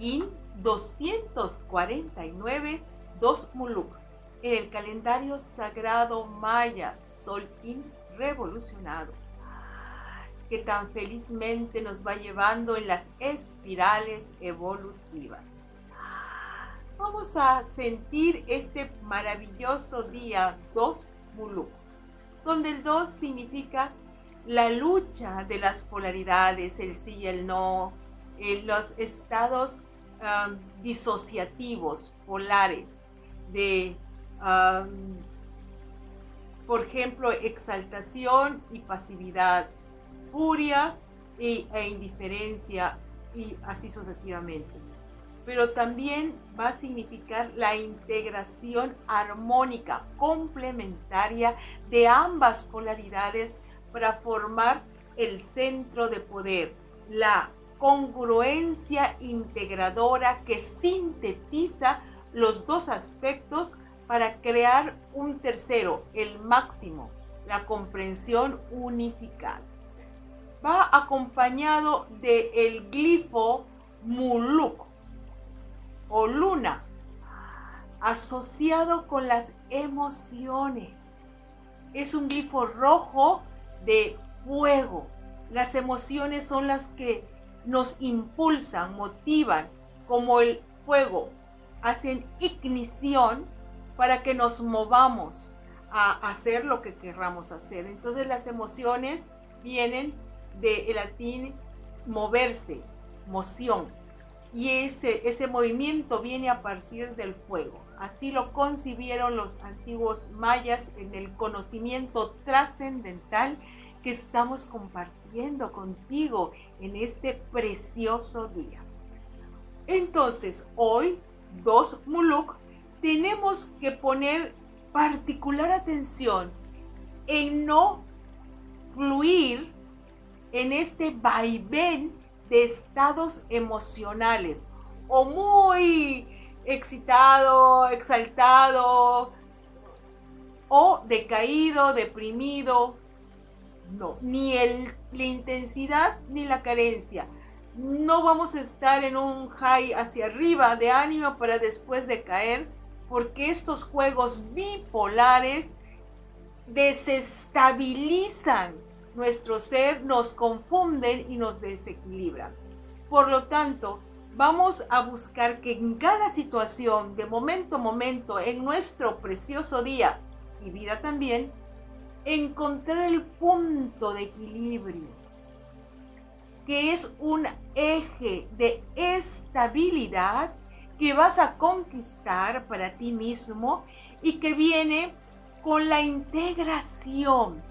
In 249 2 Muluk. En el calendario sagrado maya, Sol In revolucionado, que tan felizmente nos va llevando en las espirales evolutivas. Vamos a sentir este maravilloso día 2 Muluk, donde el 2 significa la lucha de las polaridades, el sí y el no, los estados disociativos, polares, de, por ejemplo, exaltación y pasividad, furia e indiferencia y así sucesivamente. Pero también va a significar la integración armónica, complementaria de ambas polaridades para formar el centro de poder, la congruencia integradora que sintetiza los dos aspectos para crear un tercero, el máximo, la comprensión unificada. Va acompañado del el glifo muluk o luna, asociado con las emociones. Es un glifo rojo de fuego. Las emociones son las que nos impulsan, motivan, como el fuego, hacen ignición para que nos movamos a hacer lo que querramos hacer. Entonces las emociones vienen del latín moverse, moción, y ese, ese movimiento viene a partir del fuego. Así lo concibieron los antiguos mayas en el conocimiento trascendental que estamos compartiendo contigo en este precioso día. Entonces, hoy, dos Muluk, tenemos que poner particular atención en no fluir en este vaivén de estados emocionales o muy excitado, exaltado o decaído, deprimido. No, ni el, la intensidad ni la carencia. No vamos a estar en un high hacia arriba de ánimo para después de caer, porque estos juegos bipolares desestabilizan nuestro ser, nos confunden y nos desequilibran. Por lo tanto, vamos a buscar que en cada situación, de momento a momento, en nuestro precioso día y vida también, encontrar el punto de equilibrio, que es un eje de estabilidad que vas a conquistar para ti mismo y que viene con la integración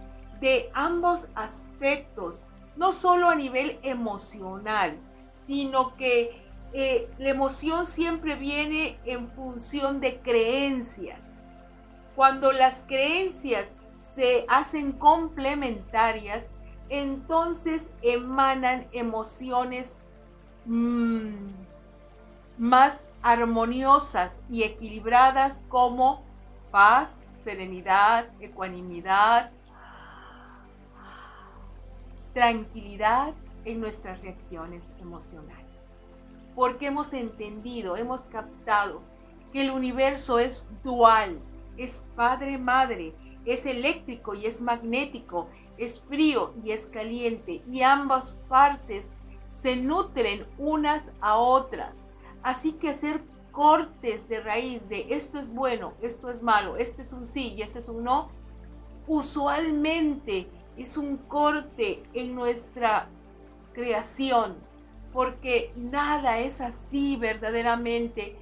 de ambos aspectos, no solo a nivel emocional, sino que eh, la emoción siempre viene en función de creencias. Cuando las creencias se hacen complementarias, entonces emanan emociones mm, más armoniosas y equilibradas como paz, serenidad, ecuanimidad, tranquilidad en nuestras reacciones emocionales. Porque hemos entendido, hemos captado que el universo es dual, es padre-madre, es eléctrico y es magnético, es frío y es caliente, y ambas partes se nutren unas a otras. Así que hacer cortes de raíz de esto es bueno, esto es malo, este es un sí y este es un no, usualmente es un corte en nuestra creación, porque nada es así verdaderamente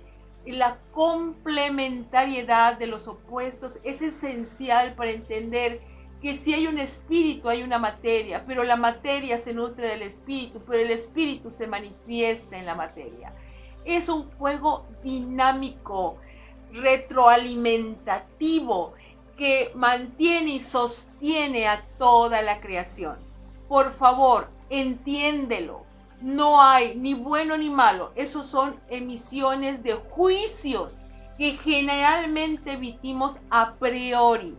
la complementariedad de los opuestos es esencial para entender que si hay un espíritu hay una materia, pero la materia se nutre del espíritu, pero el espíritu se manifiesta en la materia. Es un juego dinámico, retroalimentativo, que mantiene y sostiene a toda la creación. Por favor, entiéndelo no hay ni bueno ni malo. Esos son emisiones de juicios que generalmente emitimos a priori.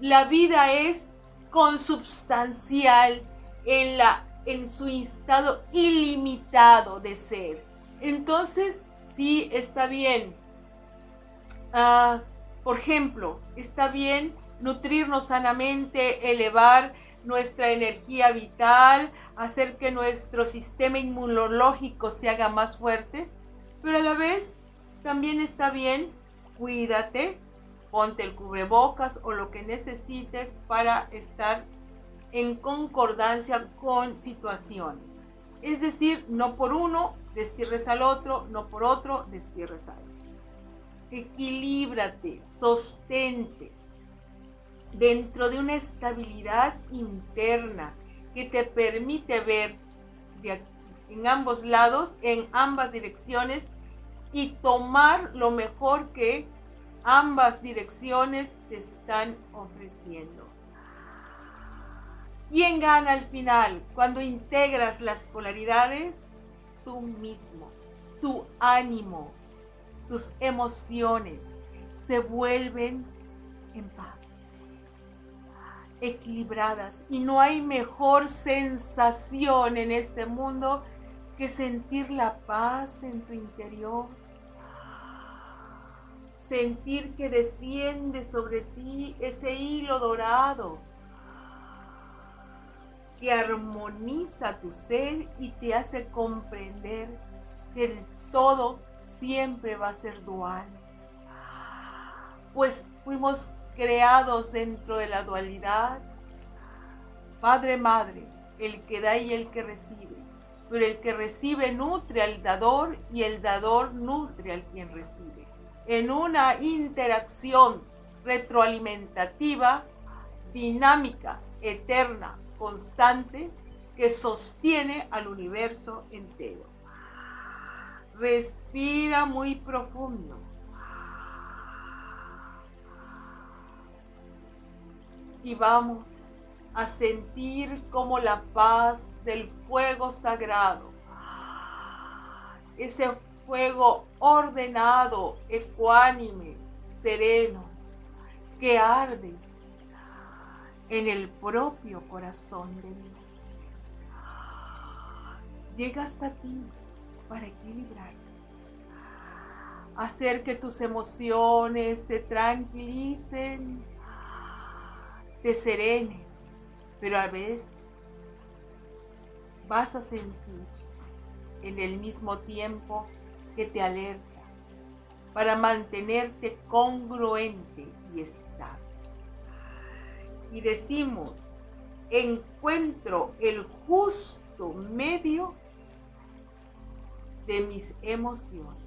La vida es consubstancial en, la, en su estado ilimitado de ser. Entonces, sí, está bien. Ah, por ejemplo, está bien nutrirnos sanamente, elevar nuestra energía vital, hacer que nuestro sistema inmunológico se haga más fuerte, pero a la vez también está bien, cuídate, ponte el cubrebocas o lo que necesites para estar en concordancia con situaciones. Es decir, no por uno destierres al otro, no por otro destierres a este. Equilíbrate, sostente dentro de una estabilidad interna que te permite ver en ambos lados, en ambas direcciones y tomar lo mejor que ambas direcciones te están ofreciendo. ¿Quién gana al final cuando integras las polaridades? Tú mismo, tu ánimo, tus emociones se vuelven en paz, equilibradas. Y no hay mejor sensación en este mundo que sentir la paz en tu interior. Sentir que desciende sobre ti ese hilo dorado que armoniza tu ser y te hace comprender que el todo siempre va a ser dual. Pues fuimos creados dentro de la dualidad. Padre, madre, el que da y el que recibe. Pero el que recibe nutre al dador y el dador nutre al quien recibe. En una interacción retroalimentativa, dinámica, eterna, constante que sostiene al universo entero. Respira muy profundo. Y vamos a sentir como la paz del fuego sagrado, ese fuego ordenado, ecuánime, sereno, que arde en el propio corazón de Dios. Llega hasta ti para equilibrar. Hacer que tus emociones se tranquilicen, te serenes, pero a veces vas a sentir en el mismo tiempo que te alerta para mantenerte congruente y estable y decimos, encuentro el justo medio de mis emociones.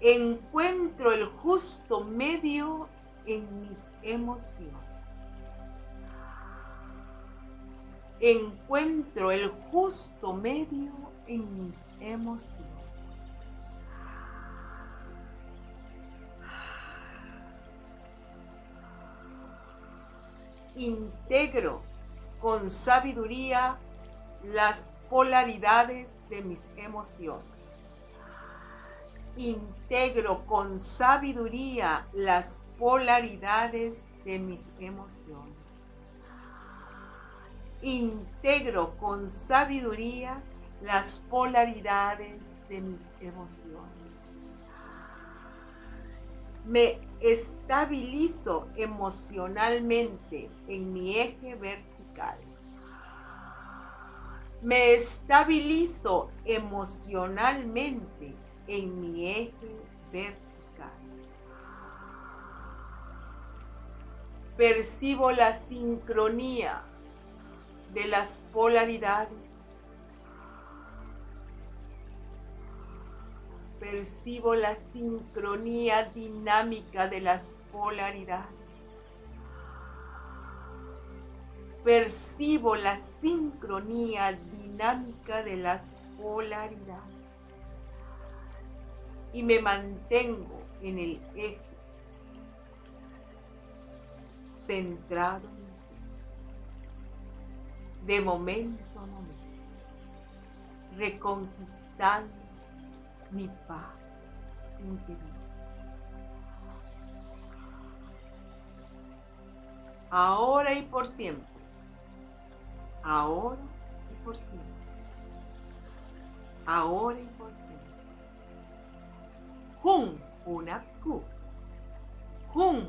Encuentro el justo medio en mis emociones. Encuentro el justo medio en mis emociones. integro con sabiduría las polaridades de mis emociones. Integro con sabiduría las polaridades de mis emociones. Integro con sabiduría las polaridades de mis emociones me estabilizo emocionalmente en mi eje vertical. Me estabilizo emocionalmente en mi eje vertical. Percibo la sincronía de las polaridades percibo la sincronía dinámica de las polaridades. Percibo la sincronía dinámica de las polaridades. Y me mantengo en el eje, centrado en el ser. De momento a momento. Reconquistando mi paz interior. Ahora y por siempre. Ahora y por siempre. ahora y por siempre. Hun Hunapku. Hun